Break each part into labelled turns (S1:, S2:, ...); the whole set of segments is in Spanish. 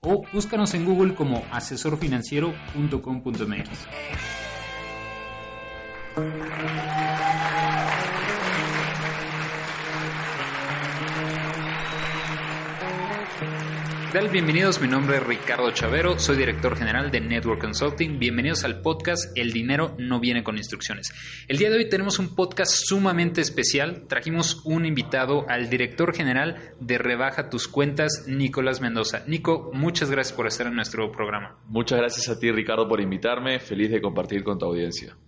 S1: o búscanos en Google como asesorfinanciero.com.mx. ¿Qué tal? Bienvenidos, mi nombre es Ricardo Chavero, soy director general de Network Consulting. Bienvenidos al podcast El dinero no viene con instrucciones. El día de hoy tenemos un podcast sumamente especial. Trajimos un invitado al director general de Rebaja tus cuentas, Nicolás Mendoza. Nico, muchas gracias por estar en nuestro programa.
S2: Muchas gracias a ti, Ricardo, por invitarme. Feliz de compartir con tu audiencia.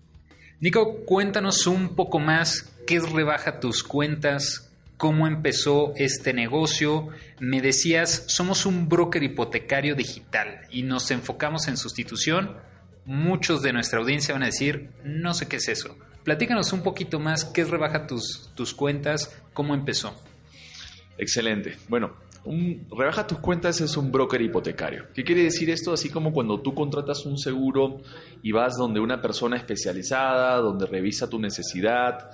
S1: Nico, cuéntanos un poco más qué es Rebaja tus cuentas, cómo empezó este negocio. Me decías, somos un broker hipotecario digital y nos enfocamos en sustitución. Muchos de nuestra audiencia van a decir, no sé qué es eso. Platícanos un poquito más, qué es Rebaja tus, tus cuentas, cómo empezó.
S2: Excelente. Bueno, Rebaja tus cuentas es un broker hipotecario. ¿Qué quiere decir esto? Así como cuando tú contratas un seguro y vas donde una persona especializada, donde revisa tu necesidad,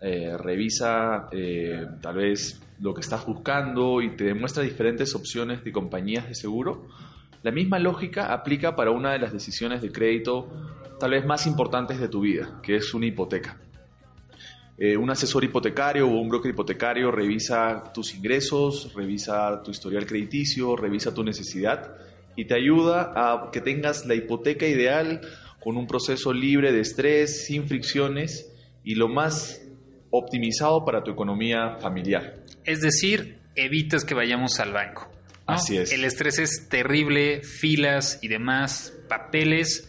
S2: eh, revisa eh, tal vez lo que estás buscando y te demuestra diferentes opciones de compañías de seguro, la misma lógica aplica para una de las decisiones de crédito tal vez más importantes de tu vida, que es una hipoteca. Eh, un asesor hipotecario o un broker hipotecario revisa tus ingresos, revisa tu historial crediticio, revisa tu necesidad y te ayuda a que tengas la hipoteca ideal con un proceso libre de estrés, sin fricciones y lo más optimizado para tu economía familiar.
S1: Es decir, evitas que vayamos al banco.
S2: Así es.
S1: El estrés es terrible, filas y demás, papeles,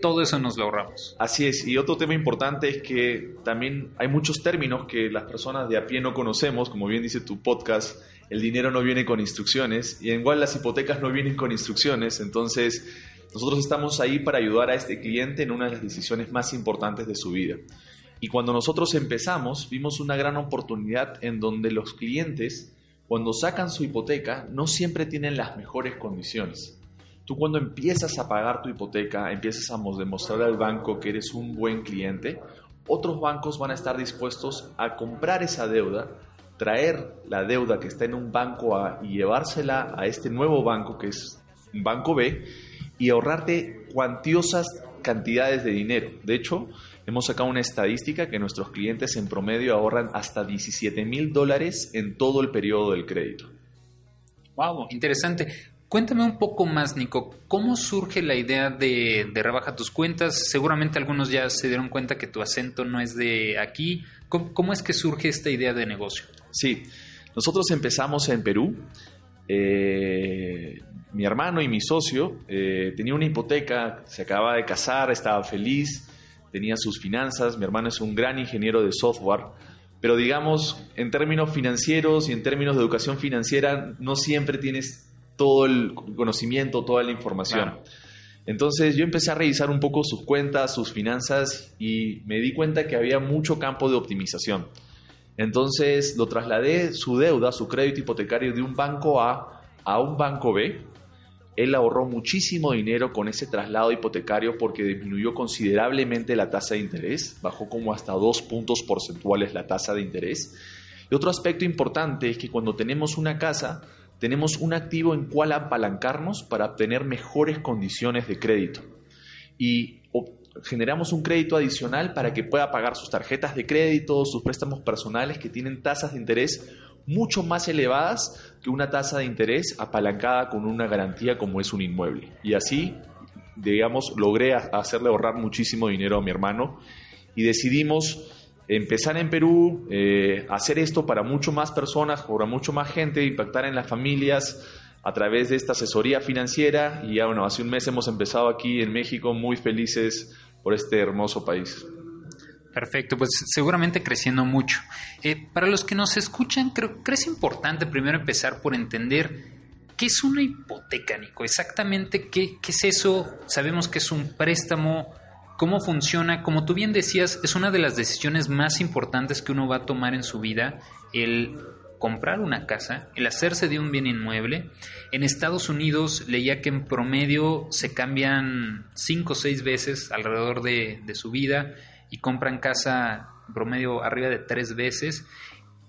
S1: todo eso nos lo ahorramos.
S2: Así es, y otro tema importante es que también hay muchos términos que las personas de a pie no conocemos, como bien dice tu podcast, el dinero no viene con instrucciones, y igual las hipotecas no vienen con instrucciones, entonces nosotros estamos ahí para ayudar a este cliente en una de las decisiones más importantes de su vida. Y cuando nosotros empezamos, vimos una gran oportunidad en donde los clientes, cuando sacan su hipoteca, no siempre tienen las mejores condiciones. Tú cuando empiezas a pagar tu hipoteca, empiezas a demostrar al banco que eres un buen cliente, otros bancos van a estar dispuestos a comprar esa deuda, traer la deuda que está en un banco A y llevársela a este nuevo banco que es un banco B y ahorrarte cuantiosas cantidades de dinero. De hecho, hemos sacado una estadística que nuestros clientes en promedio ahorran hasta 17 mil dólares en todo el periodo del crédito.
S1: Wow, interesante. Cuéntame un poco más, Nico, ¿cómo surge la idea de, de, rebaja tus cuentas? Seguramente algunos ya se dieron cuenta que tu acento no es de aquí. ¿Cómo, cómo es que surge esta idea de negocio?
S2: Sí, nosotros empezamos en Perú. Eh, mi hermano y mi socio eh, tenía una hipoteca, se acaba de casar, estaba feliz, tenía sus finanzas. Mi hermano es un gran ingeniero de software, pero digamos, en términos financieros y en términos de educación financiera, no siempre tienes todo el conocimiento, toda la información. Claro. Entonces yo empecé a revisar un poco sus cuentas, sus finanzas y me di cuenta que había mucho campo de optimización. Entonces lo trasladé su deuda, su crédito hipotecario de un banco A a un banco B. Él ahorró muchísimo dinero con ese traslado hipotecario porque disminuyó considerablemente la tasa de interés, bajó como hasta dos puntos porcentuales la tasa de interés. Y otro aspecto importante es que cuando tenemos una casa, tenemos un activo en cual apalancarnos para obtener mejores condiciones de crédito. Y generamos un crédito adicional para que pueda pagar sus tarjetas de crédito, sus préstamos personales que tienen tasas de interés mucho más elevadas que una tasa de interés apalancada con una garantía como es un inmueble. Y así, digamos, logré hacerle ahorrar muchísimo dinero a mi hermano y decidimos empezar en Perú, eh, hacer esto para mucho más personas, para mucho más gente, impactar en las familias a través de esta asesoría financiera y ya bueno, hace un mes hemos empezado aquí en México muy felices por este hermoso país.
S1: Perfecto, pues seguramente creciendo mucho. Eh, para los que nos escuchan, creo que es importante primero empezar por entender ¿Qué es una hipoteca, Nico? Exactamente, ¿qué, ¿qué, es eso? Sabemos que es un préstamo. ¿Cómo funciona? Como tú bien decías, es una de las decisiones más importantes que uno va a tomar en su vida, el comprar una casa, el hacerse de un bien inmueble. En Estados Unidos leía que en promedio se cambian cinco o seis veces alrededor de, de su vida y compran casa promedio arriba de tres veces.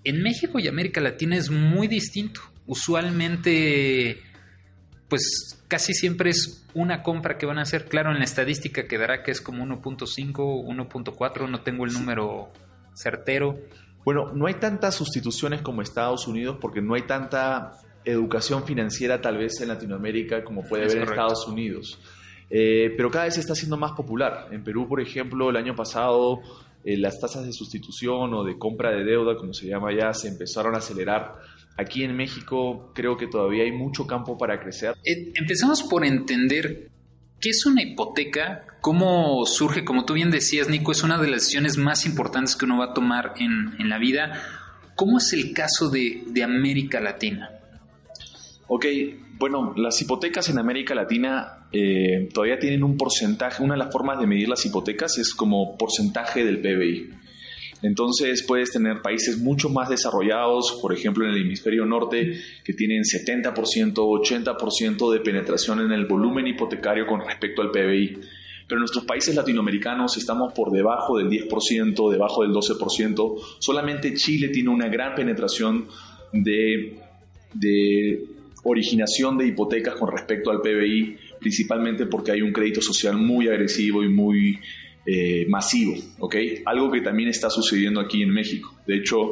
S1: En México y América Latina es muy distinto usualmente pues casi siempre es una compra que van a hacer. Claro, en la estadística quedará que es como 1.5, 1.4, no tengo el número certero.
S2: Bueno, no hay tantas sustituciones como Estados Unidos porque no hay tanta educación financiera tal vez en Latinoamérica como puede haber en Estados Unidos. Eh, pero cada vez se está haciendo más popular. En Perú, por ejemplo, el año pasado eh, las tasas de sustitución o de compra de deuda, como se llama ya, se empezaron a acelerar Aquí en México creo que todavía hay mucho campo para crecer.
S1: Eh, empezamos por entender qué es una hipoteca, cómo surge, como tú bien decías, Nico, es una de las decisiones más importantes que uno va a tomar en, la vida. ¿Cómo es el caso de, América Latina?
S2: Ok, bueno, las hipotecas en América Latina eh, todavía tienen un porcentaje, una de las formas de medir las hipotecas es como porcentaje del PBI. Entonces puedes tener países mucho más desarrollados, por ejemplo en el hemisferio norte, que tienen 70%, 80% de penetración en el volumen hipotecario con respecto al PBI. Pero en nuestros países latinoamericanos estamos por debajo del 10%, debajo del 12%. Solamente Chile tiene una gran penetración de, de originación de hipotecas con respecto al PBI, principalmente porque hay un crédito social muy agresivo y muy eh, masivo, ¿ok? Algo que también está sucediendo aquí en México. De hecho,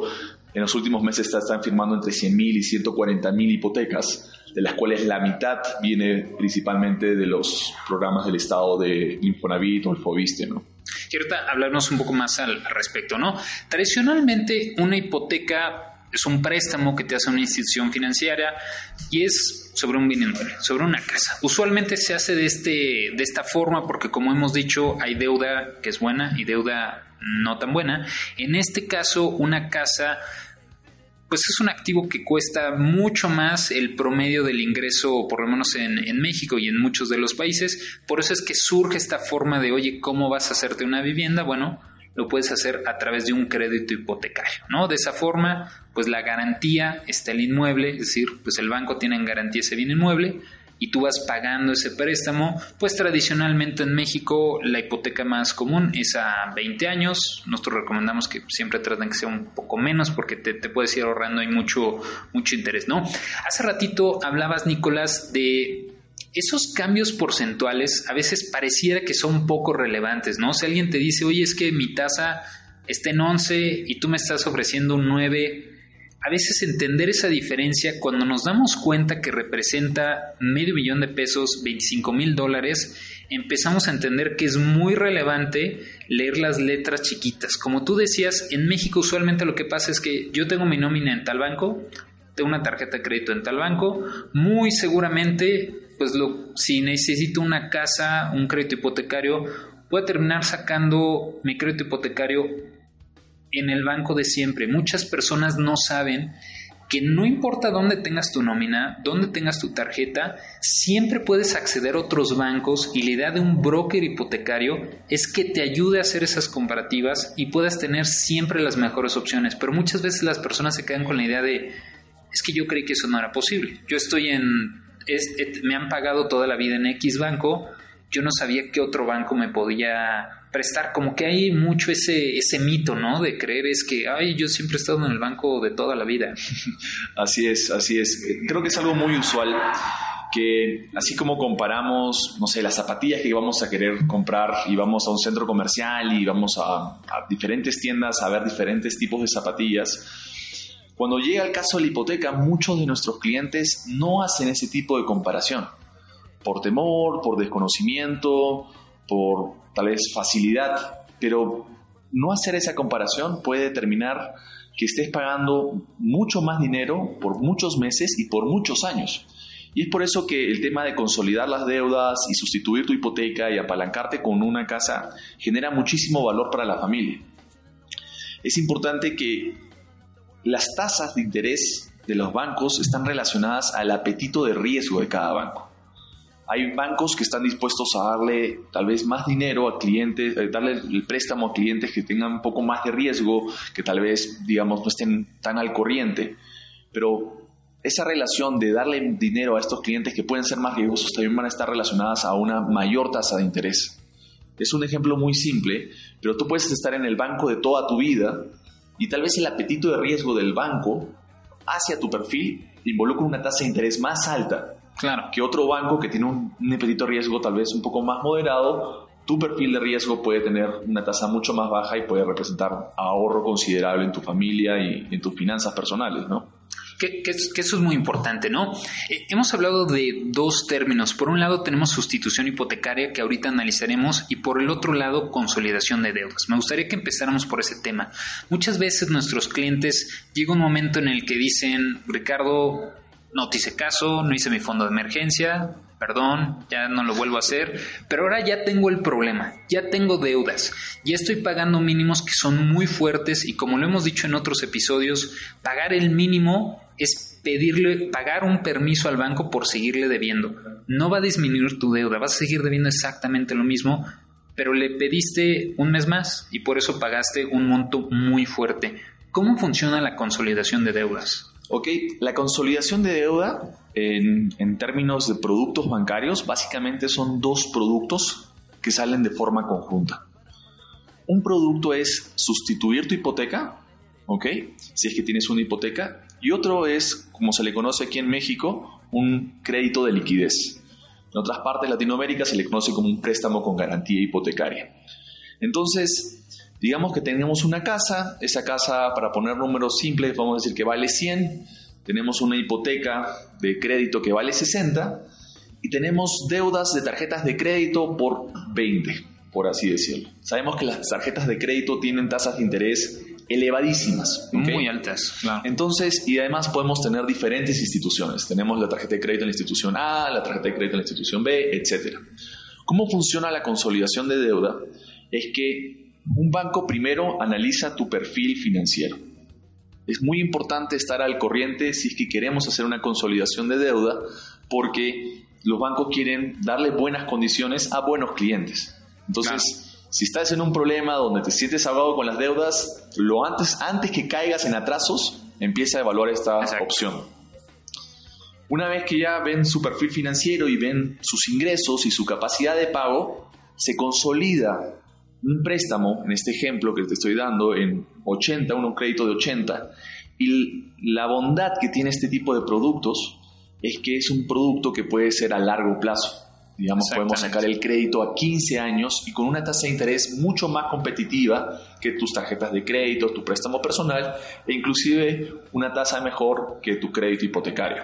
S2: en los últimos meses están firmando entre 100.000 y 140.000 hipotecas, de las cuales la mitad viene principalmente de los programas del Estado de Infonavit o el Fobiste, ¿no?
S1: Quiero hablarnos un poco más al respecto, ¿no? Tradicionalmente, una hipoteca es un préstamo que te hace una institución financiera y es sobre un bien inmueble, sobre una casa. Usualmente se hace de, este, de esta forma porque como hemos dicho hay deuda que es buena y deuda no tan buena. En este caso una casa pues es un activo que cuesta mucho más el promedio del ingreso, por lo menos en, en, México y en muchos de los países. Por eso es que surge esta forma de, oye, ¿cómo vas a hacerte una vivienda? Bueno, lo puedes hacer a través de un crédito hipotecario, ¿no? De esa forma, pues la garantía está el inmueble, es decir, pues el banco tiene en garantía ese bien inmueble y tú vas pagando ese préstamo, pues tradicionalmente en México la hipoteca más común es a 20 años, nosotros recomendamos que siempre traten que sea un poco menos porque te, te puedes ir ahorrando y mucho, mucho interés, ¿no? Hace ratito hablabas, Nicolás, de esos cambios porcentuales a veces pareciera que son poco relevantes, ¿no? Si alguien te dice, oye, es que mi tasa está en 11 y tú me estás ofreciendo un 9, a veces entender esa diferencia cuando nos damos cuenta que representa medio millón de pesos, 25 mil dólares, empezamos a entender que es muy relevante leer las letras chiquitas. Como tú decías, en México usualmente lo que pasa es que yo tengo mi nómina en tal banco, tengo una tarjeta de crédito en tal banco, muy seguramente pues lo, si necesito una casa, un crédito hipotecario, voy a terminar sacando mi crédito hipotecario en el banco de siempre. Muchas personas no saben que no importa dónde tengas tu nómina, dónde tengas tu tarjeta, siempre puedes acceder a otros bancos y la idea de un broker hipotecario es que te ayude a hacer esas comparativas y puedas tener siempre las mejores opciones. Pero muchas veces las personas se quedan con la idea de, es que yo creí que eso no era posible. Yo estoy en me han pagado toda la vida en X banco, yo no sabía qué otro banco me podía prestar, como que hay mucho ese, ese mito, ¿no? De creer es que, ay, yo siempre he estado en el banco de toda la vida.
S2: Así es, así es. Creo que es algo muy usual que así como comparamos, no sé, las zapatillas que vamos a querer comprar y vamos a un centro comercial y vamos a, a diferentes tiendas a ver diferentes tipos de zapatillas, cuando llega el caso de la hipoteca, muchos de nuestros clientes no hacen ese tipo de comparación. Por temor, por desconocimiento, por tal vez facilidad. Pero no hacer esa comparación puede determinar que estés pagando mucho más dinero por muchos meses y por muchos años. Y es por eso que el tema de consolidar las deudas y sustituir tu hipoteca y apalancarte con una casa genera muchísimo valor para la familia. Es importante que las tasas de interés de los bancos están relacionadas al apetito de riesgo de cada banco. Hay bancos que están dispuestos a darle tal vez más dinero a clientes, eh, darle el préstamo a clientes que tengan un poco más de riesgo, que tal vez, digamos, no estén tan al corriente. Pero esa relación de darle dinero a estos clientes que pueden ser más riesgosos también van a estar relacionadas a una mayor tasa de interés. Es un ejemplo muy simple, pero tú puedes estar en el banco de toda tu vida y tal vez el apetito de riesgo del banco hacia tu perfil involucra una tasa de interés más alta
S1: claro.
S2: que otro banco que tiene un, un apetito de riesgo tal vez un poco más moderado. Tu perfil de riesgo puede tener una tasa mucho más baja y puede representar ahorro considerable en tu familia y en tus finanzas personales, ¿no?
S1: Que, eso es muy importante, ¿no? Eh, hemos hablado de dos términos. Por un lado tenemos sustitución hipotecaria que ahorita analizaremos y por el otro lado consolidación de deudas. Me gustaría que empezáramos por ese tema. Muchas veces nuestros clientes llega un momento en el que dicen, Ricardo, no te hice caso, no hice mi fondo de emergencia, perdón, ya no lo vuelvo a hacer, pero ahora ya tengo el problema, ya tengo deudas, ya estoy pagando mínimos que son muy fuertes y como lo hemos dicho en otros episodios, pagar el mínimo es pedirle, pagar un permiso al banco por seguirle debiendo. No va a disminuir tu deuda, vas a seguir debiendo exactamente lo mismo, pero le pediste un mes más y por eso pagaste un monto muy fuerte. ¿Cómo funciona la consolidación de deudas?
S2: Ok, la consolidación de deuda en, en, términos de productos bancarios básicamente son dos productos que salen de forma conjunta. Un producto es sustituir tu hipoteca, ok, si es que tienes una hipoteca, y otro es, como se le conoce aquí en México, un crédito de liquidez. En otras partes de Latinoamérica se le conoce como un préstamo con garantía hipotecaria. Entonces, digamos que tenemos una casa, esa casa, para poner números simples, vamos a decir que vale 100, tenemos una hipoteca de crédito que vale 60 y tenemos deudas de tarjetas de crédito por 20, por así decirlo. Sabemos que las tarjetas de crédito tienen tasas de interés elevadísimas.
S1: Muy altas.
S2: Entonces, y además podemos tener diferentes instituciones. Tenemos la tarjeta de crédito en la institución A, la tarjeta de crédito en la institución B, etc. ¿Cómo funciona la consolidación de deuda? Es que un banco primero analiza tu perfil financiero. Es muy importante estar al corriente si es que queremos hacer una consolidación de deuda porque los bancos quieren darle buenas condiciones a buenos clientes. Entonces, si estás en un problema donde te sientes ahogado con las deudas, lo antes, antes que caigas en atrasos, empieza a evaluar esta opción. Una vez que ya ven su perfil financiero y ven sus ingresos y su capacidad de pago, se consolida un préstamo, en este ejemplo que te estoy dando, en 80, un crédito de 80. Y la bondad que tiene este tipo de productos es que es un producto que puede ser a largo plazo. Digamos, podemos sacar el crédito a 15 años y con una tasa de interés mucho más competitiva que tus tarjetas de crédito, tu préstamo personal e inclusive una tasa mejor que tu crédito hipotecario.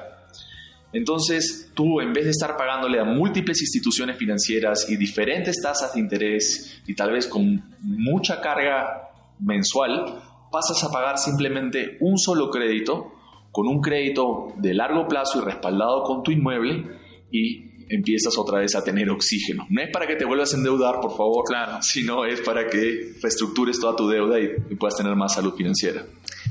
S2: Entonces, tú en vez de estar pagándole a múltiples instituciones financieras y diferentes tasas de interés y tal vez con mucha carga mensual, pasas a pagar simplemente un solo crédito con un crédito de largo plazo y respaldado con tu inmueble y empiezas otra vez a tener oxígeno. No es para que te vuelvas a endeudar, por favor,
S1: claro.
S2: sino es para que reestructures toda tu deuda y, puedas tener más salud financiera.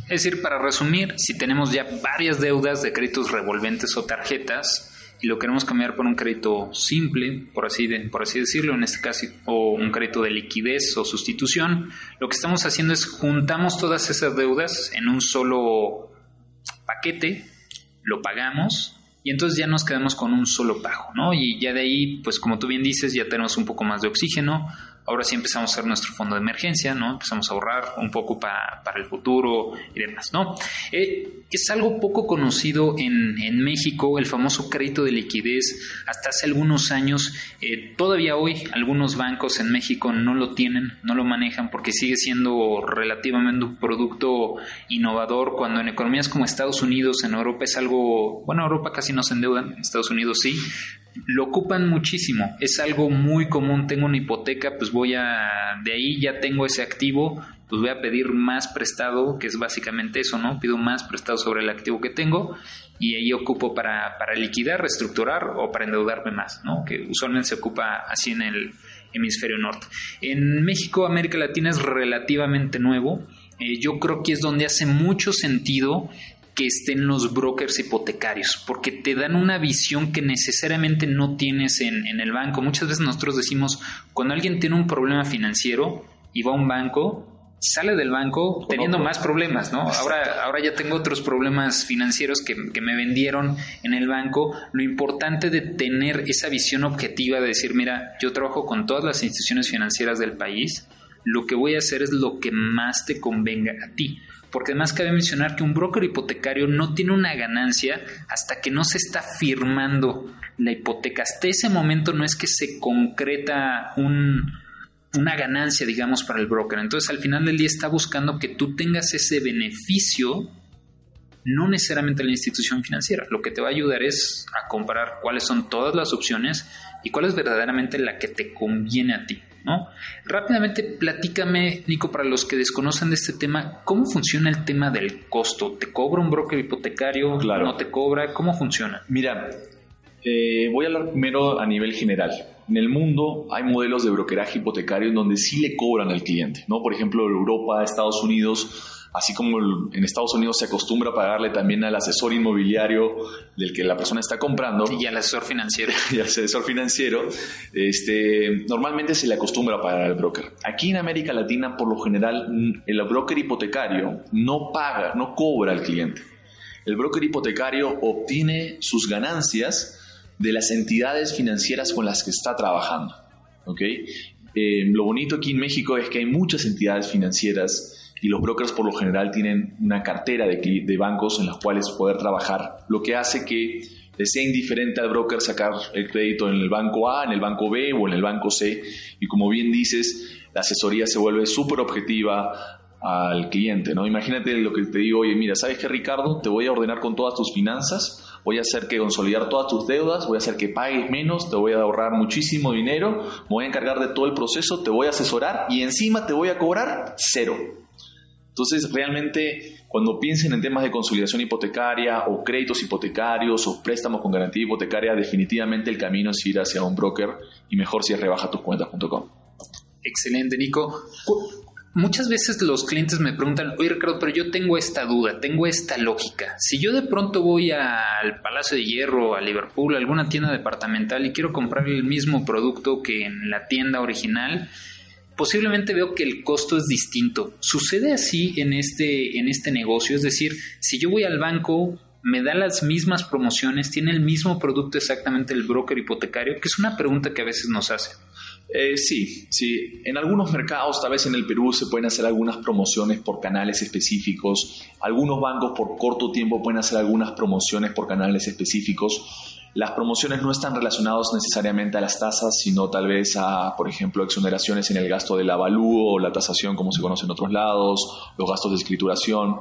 S1: Es decir, para resumir, si tenemos ya varias deudas de créditos revolventes o tarjetas y lo queremos cambiar por un crédito simple, por así, por así decirlo, en este caso, o un crédito de liquidez o sustitución, lo que estamos haciendo es juntamos todas esas deudas en un solo paquete, lo pagamos y entonces ya nos quedamos con un solo pago, ¿no? Y ya de ahí, pues como tú bien dices, ya tenemos un poco más de oxígeno, ahora sí empezamos a hacer nuestro fondo de emergencia, ¿no? Empezamos a ahorrar un poco para el futuro y demás, ¿no? Eh, es algo poco conocido en, en, México, el famoso crédito de liquidez. Hasta hace algunos años, eh, todavía hoy algunos bancos en México no lo tienen, no lo manejan porque sigue siendo relativamente un producto innovador cuando en economías como Estados Unidos, en Europa es algo, bueno, Europa casi no se endeudan, Estados Unidos sí, lo ocupan muchísimo, es algo muy común, tengo una hipoteca, pues voy a, de ahí ya tengo ese activo, pues voy a pedir más prestado, que es básicamente eso, ¿no? Pido más prestado sobre el activo que tengo y ahí ocupo para, para liquidar, reestructurar o para endeudarme más, ¿no? Que usualmente se ocupa así en el hemisferio norte. En México, América Latina es relativamente nuevo, eh, yo creo que es donde hace mucho sentido que estén los brokers hipotecarios, porque te dan una visión que necesariamente no tienes en, en el banco. Muchas veces nosotros decimos, cuando alguien tiene un problema financiero y va a un banco, sale del banco teniendo más problemas, ¿no? Ahora, ahora ya tengo otros problemas financieros que, que, me vendieron en el banco. Lo importante de tener esa visión objetiva de decir, mira, yo trabajo con todas las instituciones financieras del país, lo que voy a hacer es lo que más te convenga a ti. Porque además cabe mencionar que un broker hipotecario no tiene una ganancia hasta que no se está firmando la hipoteca. Hasta ese momento no es que se concreta un, una ganancia, digamos, para el broker. Entonces, al final del día está buscando que tú tengas ese beneficio, no necesariamente la institución financiera. Lo que te va a ayudar es a comparar cuáles son todas las opciones y cuál es verdaderamente la que te conviene a ti. ¿No? Rápidamente, platícame, Nico, para los que desconocen de este tema, ¿cómo funciona el tema del costo? ¿Te cobra un broker hipotecario?
S2: Claro.
S1: ¿No te cobra? ¿Cómo funciona?
S2: Mira, eh, voy a hablar primero a nivel general. En el mundo hay modelos de brokeraje hipotecario en donde sí le cobran al cliente, ¿no? Por ejemplo, Europa, Estados Unidos, así como en Estados Unidos se acostumbra a pagarle también al asesor inmobiliario del que la persona está comprando.
S1: Y al asesor financiero.
S2: Y al asesor financiero, este, normalmente se le acostumbra a pagar al broker. Aquí en América Latina, por lo general, el broker hipotecario no paga, no cobra al cliente. El broker hipotecario obtiene sus ganancias de las entidades financieras con las que está trabajando. ¿okay? Eh, lo bonito aquí en México es que hay muchas entidades financieras y los brokers por lo general tienen una cartera de, de bancos en las cuales poder trabajar, lo que hace que sea indiferente al broker sacar el crédito en el banco A, en el banco B o en el banco C. Y como bien dices, la asesoría se vuelve súper objetiva, al cliente, ¿no? Imagínate lo que te digo, oye, mira, ¿sabes qué, Ricardo? Te voy a ordenar con todas tus finanzas, voy a hacer que consolidar todas tus deudas, voy a hacer que pagues menos, te voy a ahorrar muchísimo dinero, me voy a encargar de todo el proceso, te voy a asesorar y encima te voy a cobrar cero. Entonces, realmente, cuando piensen en temas de consolidación hipotecaria o créditos hipotecarios o préstamos con garantía hipotecaria, definitivamente el camino es ir hacia un broker y mejor si es rebajatuscuentas.com.
S1: Excelente, Nico. Muchas veces los clientes me preguntan, oye Ricardo, pero yo tengo esta duda, tengo esta lógica. Si yo de pronto voy al Palacio de Hierro, a Liverpool, a alguna tienda departamental y quiero comprar el mismo producto que en la tienda original, posiblemente veo que el costo es distinto. Sucede así en este, en este negocio, es decir, si yo voy al banco, me da las mismas promociones, tiene el mismo producto exactamente el broker hipotecario, que es una pregunta que a veces nos hacen.
S2: Eh, sí, sí. En algunos mercados, tal vez en el Perú, se pueden hacer algunas promociones por canales específicos. Algunos bancos por corto tiempo pueden hacer algunas promociones por canales específicos. Las promociones no están relacionadas necesariamente a las tasas, sino tal vez a, por ejemplo, exoneraciones en el gasto del avalúo o la tasación como se conoce en otros lados, los gastos de escrituración.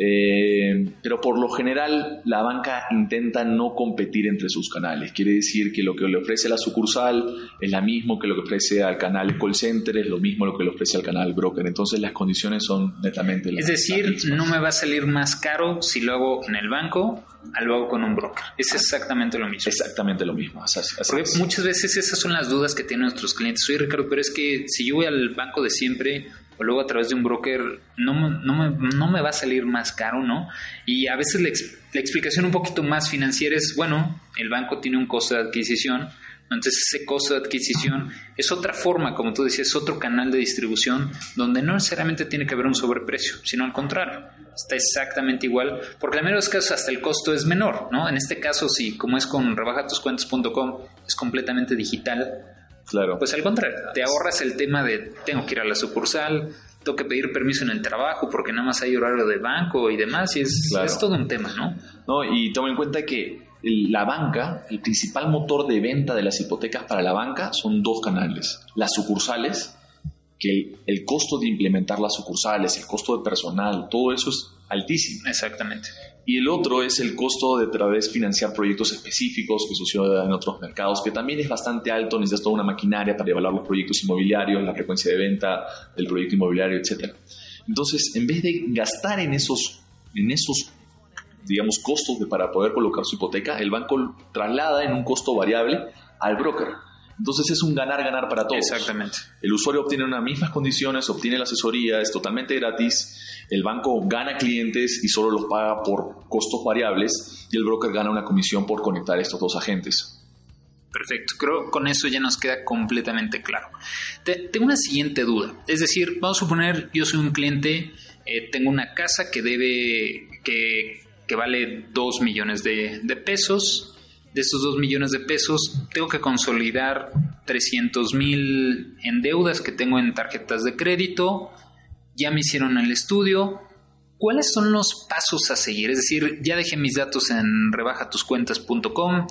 S2: Eh, pero por lo general la banca intenta no competir entre sus canales. Quiere decir que lo que le ofrece la sucursal es lo mismo que lo que ofrece al canal call center, es lo mismo lo que le ofrece al canal broker. Entonces las condiciones son netamente las
S1: Es decir, no me va a salir más caro si lo hago en el banco al lo hago con un broker. Es exactamente lo mismo.
S2: Exactamente lo mismo. Así, así
S1: Porque muchas veces esas son las dudas que tienen nuestros clientes. Oye Ricardo, pero es que si yo voy al banco de siempre o luego a través de un broker, no, no, me, no me va a salir más caro, ¿no? Y a veces la, la, explicación un poquito más financiera es, bueno, el banco tiene un costo de adquisición, entonces ese costo de adquisición es otra forma, como tú decías, otro canal de distribución donde no necesariamente tiene que haber un sobreprecio, sino al contrario, está exactamente igual, porque en los casos hasta el costo es menor, ¿no? En este caso, si como es con rebajatuscuentas.com, es completamente digital,
S2: Claro.
S1: Pues al contrario, te ahorras el tema de tengo que ir a la sucursal, tengo que pedir permiso en el trabajo porque nada más hay horario de banco y demás, y es, claro. es todo un tema, ¿no?
S2: No, y toma en cuenta que la banca, el principal motor de venta de las hipotecas para la banca son dos canales. Las sucursales, que el, el costo de implementar las sucursales, el costo de personal, todo eso es altísimo.
S1: Exactamente.
S2: Y el otro es el costo de otra vez financiar proyectos específicos que suceden en otros mercados, que también es bastante alto, necesitas toda una maquinaria para evaluar los proyectos inmobiliarios, la frecuencia de venta del proyecto inmobiliario, etc. Entonces, en vez de gastar en esos, en esos digamos, costos de, para poder colocar su hipoteca, el banco traslada en un costo variable al broker. Entonces es un ganar-ganar para todos.
S1: Exactamente.
S2: El usuario obtiene unas mismas condiciones, obtiene la asesoría, es totalmente gratis. El banco gana clientes y solo los paga por costos variables y el broker gana una comisión por conectar estos dos agentes.
S1: Perfecto, creo con eso ya nos queda completamente claro. tengo una siguiente duda, es decir, vamos a suponer yo soy un cliente, eh, tengo una casa que debe, que, que vale 2 millones de, de pesos, de esos 2 millones de pesos tengo que consolidar 300 mil en deudas que tengo en tarjetas de crédito, ya me hicieron el estudio, ¿cuáles son los pasos a seguir? Es decir, ya dejé mis datos en rebajatuscuentas.com.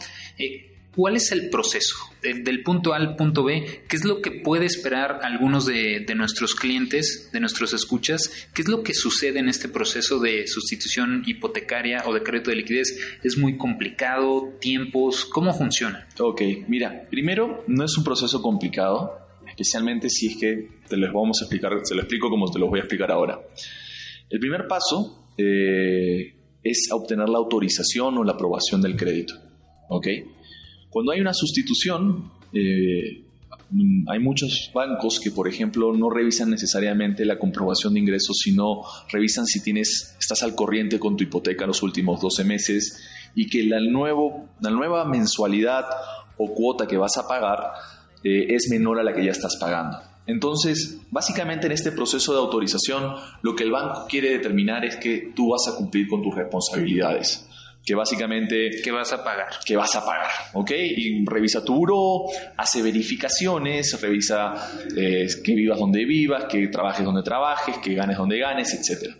S1: ¿Cuál es el proceso del punto A al punto B? ¿Qué es lo que puede esperar algunos de, nuestros clientes, de nuestros escuchas? ¿Qué es lo que sucede en este proceso de sustitución hipotecaria o de crédito de liquidez? ¿Es muy complicado? ¿Tiempos? ¿Cómo funciona?
S2: Ok, mira, primero no es un proceso complicado, especialmente si es que te los vamos a explicar, se lo explico como te lo voy a explicar ahora. El primer paso eh, es obtener la autorización o la aprobación del crédito. ¿Ok? Cuando hay una sustitución, eh, hay muchos bancos que, por ejemplo, no revisan necesariamente la comprobación de ingresos, sino revisan si tienes, estás al corriente con tu hipoteca los últimos 12 meses y que la, nuevo, la nueva mensualidad o cuota que vas a pagar eh, es menor a la que ya estás pagando. Entonces, básicamente en este proceso de autorización, lo que el banco quiere determinar es que tú vas a cumplir con tus responsabilidades que básicamente...
S1: Que vas a pagar.
S2: Que vas a pagar, ¿ok? Y revisa tu buro, hace verificaciones, revisa eh, que vivas donde vivas, que trabajes donde trabajes, que ganes donde ganes, etc.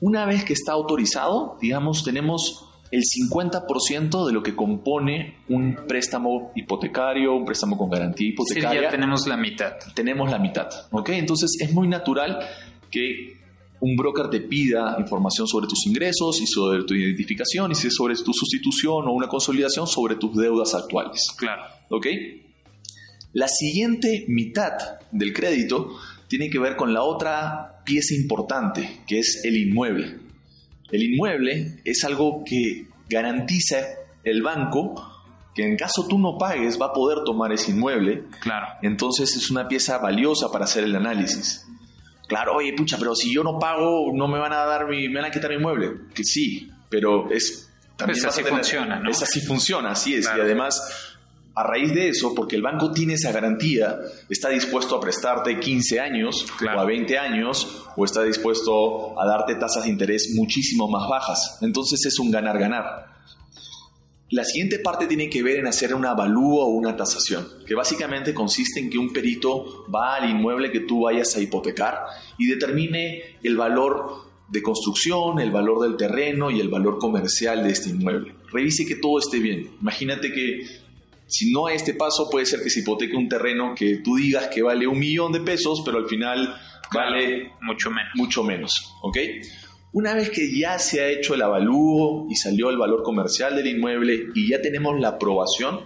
S2: Una vez que está autorizado, digamos, tenemos el 50% de lo que compone un préstamo hipotecario, un préstamo con garantía hipotecaria.
S1: Sí, ya tenemos la mitad.
S2: Tenemos la mitad, ¿ok? Entonces es muy natural que un broker te pida información sobre tus ingresos y sobre tu identificación y si es sobre tu sustitución o una consolidación sobre tus deudas actuales.
S1: Claro.
S2: ¿Ok? La siguiente mitad del crédito tiene que ver con la otra pieza importante, que es el inmueble. El inmueble es algo que garantiza el banco que en caso tú no pagues va a poder tomar ese inmueble.
S1: Claro.
S2: Entonces es una pieza valiosa para hacer el análisis. Claro, oye, pucha, pero si yo no pago, no me van a dar mi, me van a quitar mi inmueble. Que sí, pero es
S1: también así funciona, ¿no?
S2: Es así funciona, así es. Y además, a raíz de eso, porque el banco tiene esa garantía, está dispuesto a prestarte 15 años o a 20 años, o está dispuesto a darte tasas de interés muchísimo más bajas. Entonces es un ganar-ganar. La siguiente parte tiene que ver en hacer una avalúo o una tasación, que básicamente consiste en que un perito va al inmueble que tú vayas a hipotecar y determine el valor de construcción, el valor del terreno y el valor comercial de este inmueble. Revise que todo esté bien. Imagínate que si no hay este paso, puede ser que se hipoteque un terreno que tú digas que vale un millón de pesos, pero al final vale
S1: mucho menos.
S2: Mucho menos, ¿ok? Una vez que ya se ha hecho el avalúo y salió el valor comercial del inmueble y ya tenemos la aprobación,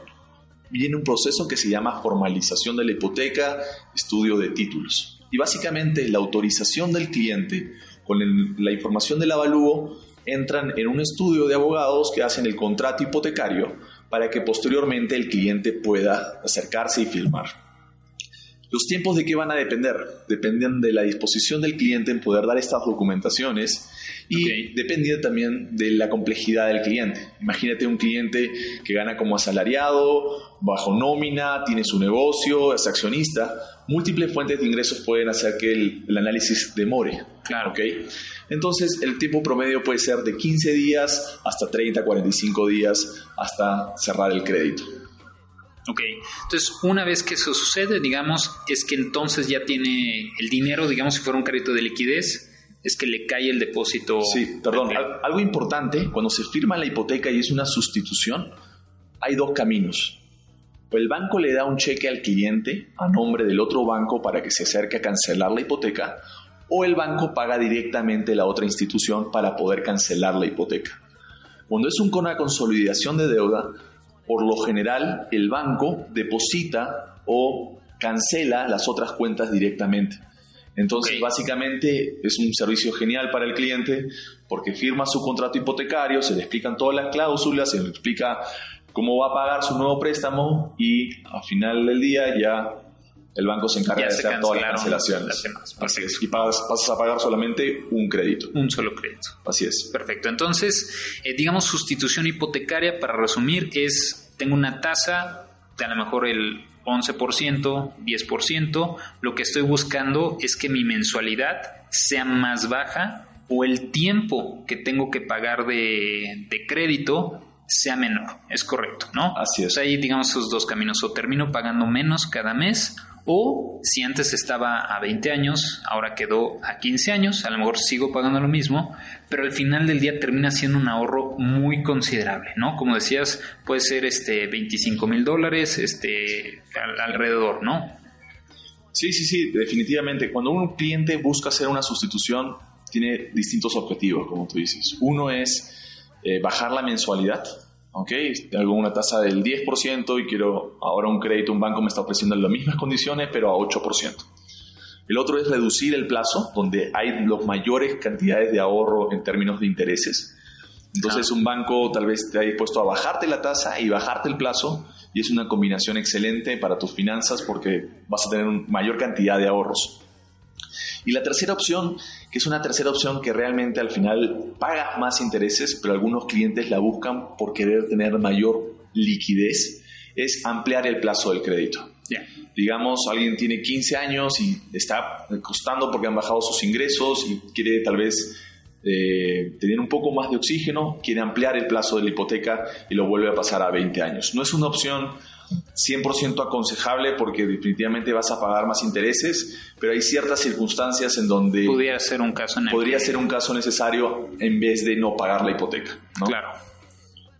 S2: viene un proceso que se llama formalización de la hipoteca, estudio de títulos. Y básicamente la autorización del cliente con la información del avalúo entran en un estudio de abogados que hacen el contrato hipotecario para que posteriormente el cliente pueda acercarse y firmar. Los tiempos de qué van a depender? Dependen de la disposición del cliente en poder dar estas documentaciones y depende también de la complejidad del cliente. Imagínate un cliente que gana como asalariado, bajo nómina, tiene su negocio, es accionista. Múltiples fuentes de ingresos pueden hacer que el, análisis demore.
S1: Claro.
S2: ¿okay? Entonces, el tiempo promedio puede ser de 15 días hasta 30, 45 días hasta cerrar el crédito.
S1: Ok, entonces una vez que eso sucede, digamos, es que entonces ya tiene el dinero, digamos, si fuera un crédito de liquidez, es que le cae el depósito.
S2: Sí, perdón, algo importante, cuando se firma la hipoteca y es una sustitución, hay dos caminos. O el banco le da un cheque al cliente a nombre del otro banco para que se acerque a cancelar la hipoteca, o el banco paga directamente la otra institución para poder cancelar la hipoteca. Cuando es una consolidación de deuda, por lo general el banco deposita o cancela las otras cuentas directamente. Entonces, básicamente es un servicio genial para el cliente porque firma su contrato hipotecario, se le explican todas las cláusulas, se le explica cómo va a pagar su nuevo préstamo y al final del día ya el banco se encarga
S1: Ya
S2: de
S1: se
S2: hacer todas las cancelaciones.
S1: las demás.
S2: Así es. Y pagas- pasas a pagar solamente un crédito.
S1: Un solo crédito.
S2: Así es.
S1: Perfecto. Entonces, eh, digamos, sustitución hipotecaria, para resumir, es, tengo una tasa de a lo mejor el 11%, 10%. Lo que estoy buscando es que mi mensualidad sea más baja o el tiempo que tengo que pagar de, de crédito sea menor. Es correcto, ¿no?
S2: Así es.
S1: O sea, hay, digamos, esos dos caminos. O termino pagando menos cada mes o si antes estaba a 20 años, ahora quedó a 15 años, a lo mejor sigo pagando lo mismo, pero al final del día termina siendo un ahorro muy considerable, ¿no? Como decías, puede ser este 25 mil dólares este, al- alrededor, ¿no?
S2: Sí, sí, sí, definitivamente. Cuando un cliente busca hacer una sustitución, tiene distintos objetivos, como tú dices. Uno es eh, bajar la mensualidad, ¿ok? Tengo una tasa del 10% y quiero ahora un crédito, un banco me está ofreciendo las mismas condiciones, pero a 8%. El otro es reducir el plazo, donde hay las mayores cantidades de ahorro en términos de intereses. Entonces un banco tal vez te ha dispuesto a bajarte la tasa y bajarte el plazo y es una combinación excelente para tus finanzas porque vas a tener una mayor cantidad de ahorros. Y la tercera opción, que es una tercera opción que realmente al final pagas más intereses, pero algunos clientes la buscan por querer tener mayor liquidez, es ampliar el plazo del crédito. Digamos, alguien tiene 15 años y está costando porque han bajado sus ingresos y quiere tal vez eh, tener un poco más de oxígeno, quiere ampliar el plazo de la hipoteca y lo vuelve a pasar a 20 años. No es una opción 100% aconsejable porque definitivamente vas a pagar más intereses, pero hay ciertas circunstancias en donde
S1: Pudiera ser un caso
S2: podría ser un caso necesario en vez de no pagar la hipoteca. ¿no?
S1: Claro.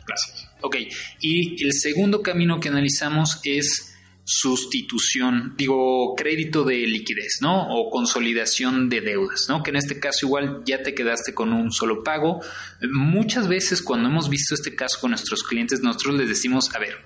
S1: Gracias. Ok, y el segundo camino que analizamos es sustitución, digo, crédito de liquidez, ¿no? O consolidación de deudas, ¿no? Que en este caso igual ya te quedaste con un solo pago. Muchas veces cuando hemos visto este caso con nuestros clientes, nosotros les decimos, a ver,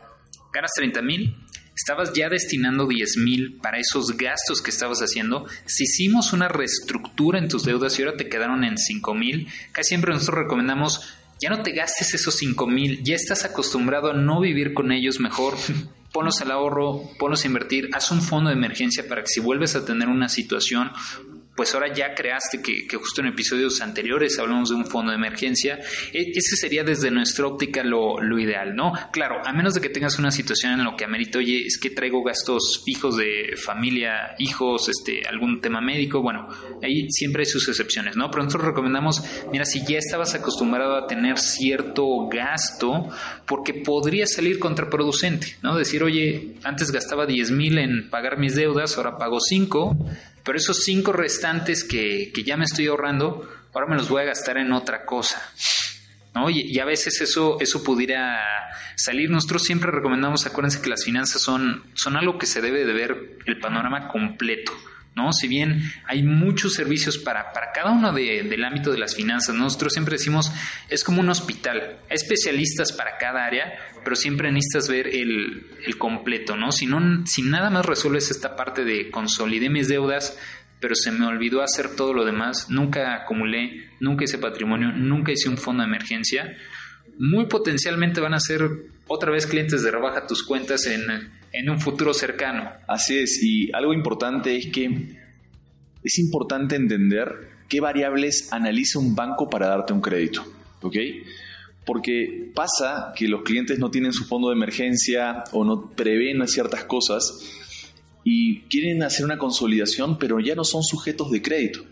S1: ganas 30 mil, estabas ya destinando 10 mil para esos gastos que estabas haciendo. Si hicimos una reestructura en tus deudas y ahora te quedaron en 5 mil, casi siempre nosotros recomendamos ya no te gastes esos 5 mil, ya estás acostumbrado a no vivir con ellos mejor. Ponlos al ahorro, ponlos a invertir, haz un fondo de emergencia para que si vuelves a tener una situación, pues ahora ya creaste que, justo en episodios anteriores hablamos de un fondo de emergencia. E- ese sería desde nuestra óptica lo, lo ideal, ¿no? Claro, a menos de que tengas una situación en lo que amerita, oye, es que traigo gastos fijos de familia, hijos, este, algún tema médico, bueno, ahí siempre hay sus excepciones, ¿no? Pero nosotros recomendamos, mira, si ya estabas acostumbrado a tener cierto gasto, porque podría salir contraproducente, ¿no? Decir, oye, antes gastaba 10 mil en pagar mis deudas, ahora pago 5, pero esos 5 restantes que, que ya me estoy ahorrando, ahora me los voy a gastar en otra cosa. ¿no? Y, y a veces eso, eso pudiera salir. Nosotros siempre recomendamos, acuérdense que las finanzas son, son algo que se debe de ver el panorama completo. ¿No? Si bien hay muchos servicios para, para cada uno de- del ámbito de las finanzas, nosotros siempre decimos es como un hospital, hay especialistas para cada área, pero siempre necesitas ver el, el completo, ¿no? Si, no, si nada más resuelves esta parte de consolidé mis deudas, pero se me olvidó hacer todo lo demás, nunca acumulé, nunca hice patrimonio, nunca hice un fondo de emergencia, muy potencialmente van a ser otra vez clientes de rebaja tus cuentas en, en un futuro cercano.
S2: Así es, y algo importante es que es importante entender qué variables analiza un banco para darte un crédito, ¿ok? Porque pasa que los clientes no tienen su fondo de emergencia o no prevén ciertas cosas y quieren hacer una consolidación, pero ya no son sujetos de crédito.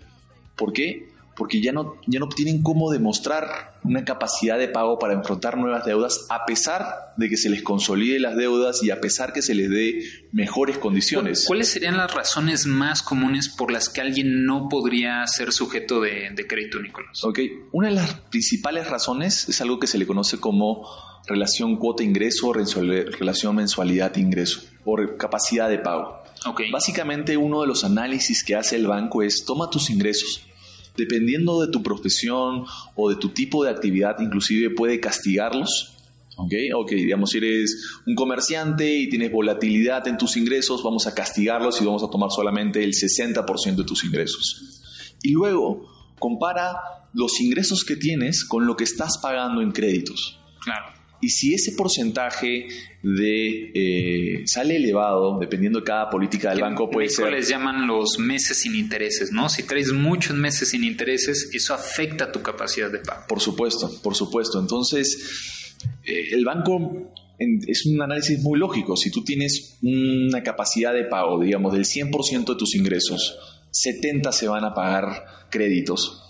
S2: ¿Por qué? Porque ya no, ya no tienen cómo demostrar una capacidad de pago para enfrentar nuevas deudas, a pesar de que se les consolide las deudas y a pesar que se les dé mejores condiciones.
S1: ¿Cuáles serían las razones más comunes por las que alguien no podría ser sujeto de, de crédito, Nicolás?
S2: Ok, una de las principales razones es algo que se le conoce como relación cuota-ingreso, relación mensualidad-ingreso o capacidad de pago.
S1: Ok.
S2: Básicamente uno de los análisis que hace el banco es toma tus ingresos. Dependiendo de tu profesión o de tu tipo de actividad, inclusive puede castigarlos. ¿Ok? Ok, digamos, si eres un comerciante y tienes volatilidad en tus ingresos, vamos a castigarlos y vamos a tomar solamente el 60% de tus ingresos. Y luego compara los ingresos que tienes con lo que estás pagando en créditos.
S1: Claro.
S2: Y si ese porcentaje de eh, sale elevado, dependiendo de cada política del banco, puede ser.
S1: les llaman los meses sin intereses, ¿no? Si traes muchos meses sin intereses, eso afecta tu capacidad de pago.
S2: Por supuesto, por supuesto. Entonces, eh, el banco es un análisis muy lógico. Si tú tienes una capacidad de pago, digamos, del 100% de tus ingresos, 70 se van a pagar créditos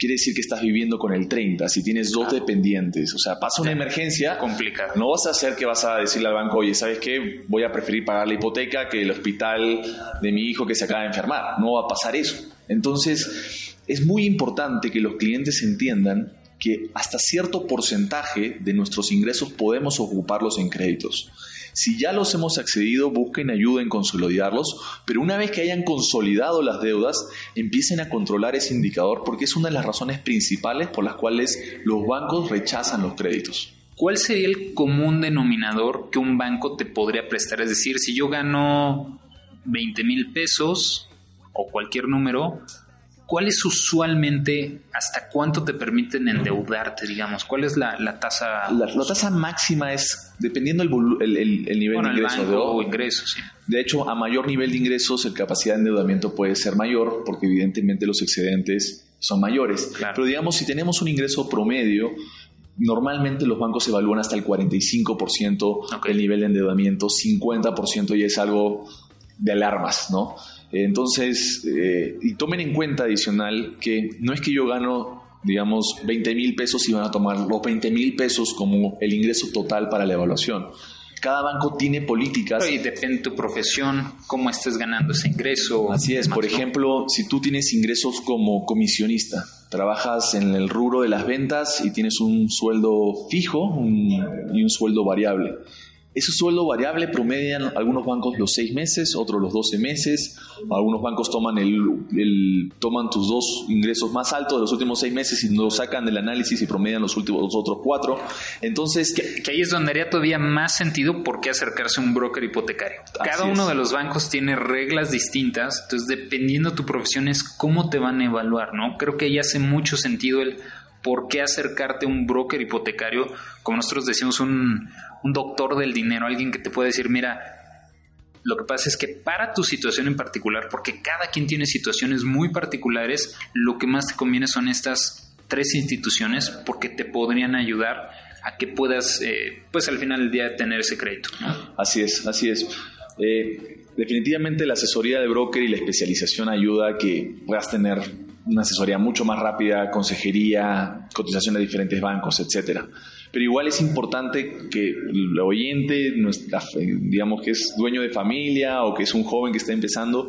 S2: quiere decir que estás viviendo con el 30, si tienes dos dependientes, o sea, pasa una emergencia,
S1: complicado.
S2: No vas a hacer que vas a decirle al banco, oye, ¿sabes qué? Voy a preferir pagar la hipoteca que el hospital de mi hijo que se acaba de enfermar. No va a pasar eso. Entonces, es muy importante que los clientes entiendan que hasta cierto porcentaje de nuestros ingresos podemos ocuparlos en créditos. Si ya los hemos accedido, busquen ayuda en consolidarlos, pero una vez que hayan consolidado las deudas, empiecen a controlar ese indicador porque es una de las razones principales por las cuales los bancos rechazan los créditos.
S1: ¿Cuál sería el común denominador que un banco te podría prestar? Es decir, si yo gano 20 mil pesos o cualquier número, ¿cuál es usualmente, hasta cuánto te permiten endeudarte, digamos? ¿Cuál es la, tasa?
S2: La, tasa máxima es, dependiendo el, el, nivel de ingreso.
S1: de, o sí.
S2: De hecho, a mayor nivel de ingresos, el capacidad de endeudamiento puede ser mayor, porque evidentemente los excedentes son mayores. Pero digamos, si tenemos un ingreso promedio, normalmente los bancos evalúan hasta el 45% el nivel de endeudamiento, 50% y es algo de alarmas, ¿no? Entonces, eh, y tomen en cuenta adicional que no es que yo gano, digamos, 20 mil pesos y van a tomar los 20 mil pesos como el ingreso total para la evaluación. Cada banco tiene políticas.
S1: Y depende de tu profesión, cómo estés ganando ese ingreso.
S2: Así es, por ejemplo, si tú tienes ingresos como comisionista, trabajas en el rubro de las ventas y tienes un sueldo fijo y un sueldo variable. Ese sueldo variable promedian algunos bancos los seis meses, otros los 12 meses, algunos bancos toman, el, toman tus dos ingresos más altos de los últimos seis meses y lo sacan del análisis y promedian los últimos los otros cuatro. Entonces,
S1: que, ahí es donde haría todavía más sentido por qué acercarse a un broker hipotecario. Cada uno de los bancos tiene reglas distintas, entonces dependiendo de tu profesión es cómo te van a evaluar, ¿no? Creo que ahí hace mucho sentido el por qué acercarte a un broker hipotecario, como nosotros decimos, un un doctor del dinero, alguien que te puede decir, mira, lo que pasa es que para tu situación en particular, porque cada quien tiene situaciones muy particulares, lo que más te conviene son estas tres instituciones porque te podrían ayudar a que puedas, eh, pues al final del día, tener ese crédito.
S2: Así es, así es. Eh, definitivamente la asesoría de broker y la especialización ayuda a que puedas tener una asesoría mucho más rápida, consejería, cotización de diferentes bancos, etcétera. Pero igual es importante que el oyente, digamos que es dueño de familia o que es un joven que está empezando,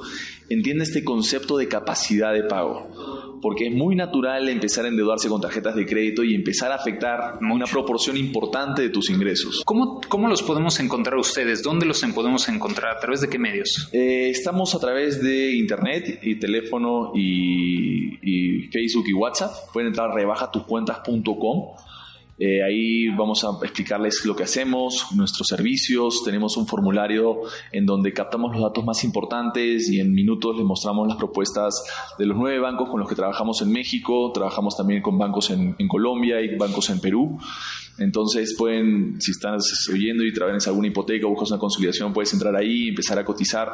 S2: entienda este concepto de capacidad de pago. Porque es muy natural empezar a endeudarse con tarjetas de crédito y empezar a afectar una proporción importante de tus ingresos.
S1: ¿Cómo, cómo los podemos encontrar ustedes? ¿Dónde los podemos encontrar? ¿A través de qué medios?
S2: Eh, estamos a través de internet y teléfono y, y Facebook y WhatsApp. Pueden entrar a rebajatucuentas.com eh, ahí vamos a explicarles lo que hacemos, nuestros servicios. Tenemos un formulario en donde captamos los datos más importantes y en minutos les mostramos las propuestas de los nueve bancos con los que trabajamos en México. Trabajamos también con bancos en, Colombia y bancos en Perú. Entonces pueden, si están oyendo y trabajan alguna hipoteca o buscas una consolidación, puedes entrar ahí y empezar a cotizar.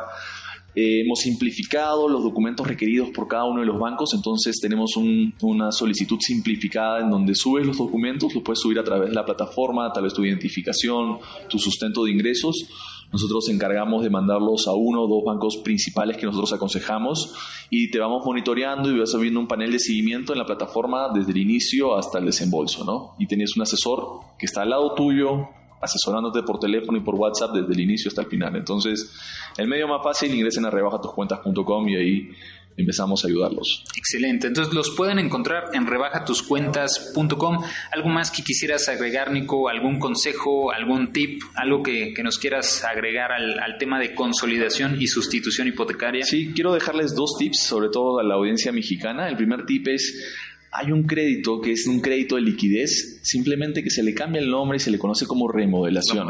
S2: Eh, hemos simplificado los documentos requeridos por cada uno de los bancos, entonces tenemos una solicitud simplificada en donde subes los documentos, los puedes subir a través de la plataforma, tal vez tu identificación, tu sustento de ingresos. Nosotros encargamos de mandarlos a uno o dos bancos principales que nosotros aconsejamos y te vamos monitoreando y vas viendo un panel de seguimiento en la plataforma desde el inicio hasta el desembolso, ¿no? Y tienes un asesor que está al lado tuyo, asesorándote por teléfono y por WhatsApp desde el inicio hasta el final. Entonces, el medio más fácil, ingresen a rebajatuscuentas.com y ahí empezamos a ayudarlos.
S1: Excelente. Entonces los pueden encontrar en rebajatuscuentas.com. ¿Algo más que quisieras agregar, Nico? ¿Algún consejo, algún tip, algo que, nos quieras agregar al, al, tema de consolidación y sustitución hipotecaria?
S2: Sí, quiero dejarles dos tips, sobre todo a la audiencia mexicana. El primer tip es hay un crédito que es un crédito de liquidez, simplemente que se le cambia el nombre y se le conoce como remodelación.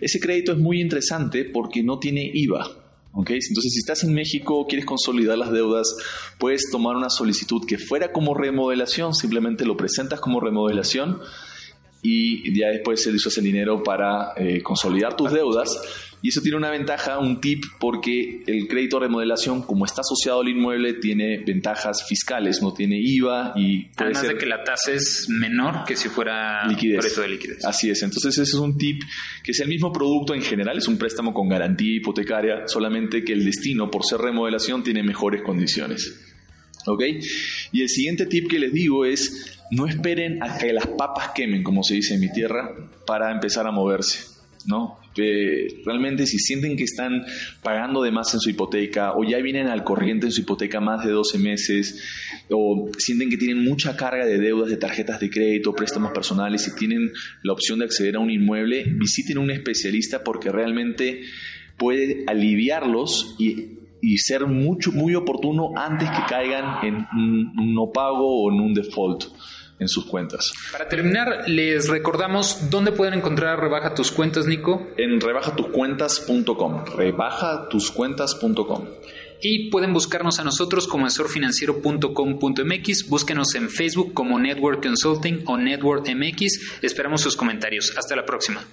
S2: Ese crédito es muy interesante porque no tiene IVA. Entonces, si estás en México, quieres consolidar las deudas, puedes tomar una solicitud que fuera como remodelación, simplemente lo presentas como remodelación y ya después él usas el dinero para eh, consolidar tus deudas. Y eso tiene una ventaja, un tip, porque el crédito de remodelación, como está asociado al inmueble, tiene ventajas fiscales, no tiene IVA y
S1: puede Además de que la tasa es menor que si fuera
S2: liquidez.
S1: de liquidez.
S2: Así es, entonces ese es un tip que es el mismo producto en general, es un préstamo con garantía hipotecaria, solamente que el destino, por ser remodelación, tiene mejores condiciones. ¿Ok? Y el siguiente tip que les digo es no esperen a que las papas quemen, como se dice en mi tierra, para empezar a moverse. ¿No? realmente si sienten que están pagando de más en su hipoteca o ya vienen al corriente en su hipoteca más de 12 meses o sienten que tienen mucha carga de deudas de tarjetas de crédito, préstamos personales y tienen la opción de acceder a un inmueble, visiten a un especialista porque realmente puede aliviarlos y y ser mucho, muy oportuno antes que caigan en un, no pago o en un default en sus cuentas.
S1: Para terminar, les recordamos dónde pueden encontrar Rebaja tus cuentas, Nico.
S2: En rebajatuscuentas.com. Rebajatuscuentas.com.
S1: Y pueden buscarnos a nosotros como asesorfinanciero.com.mx. Búsquenos en Facebook como Network Consulting o Network MX. Esperamos sus comentarios. Hasta la próxima.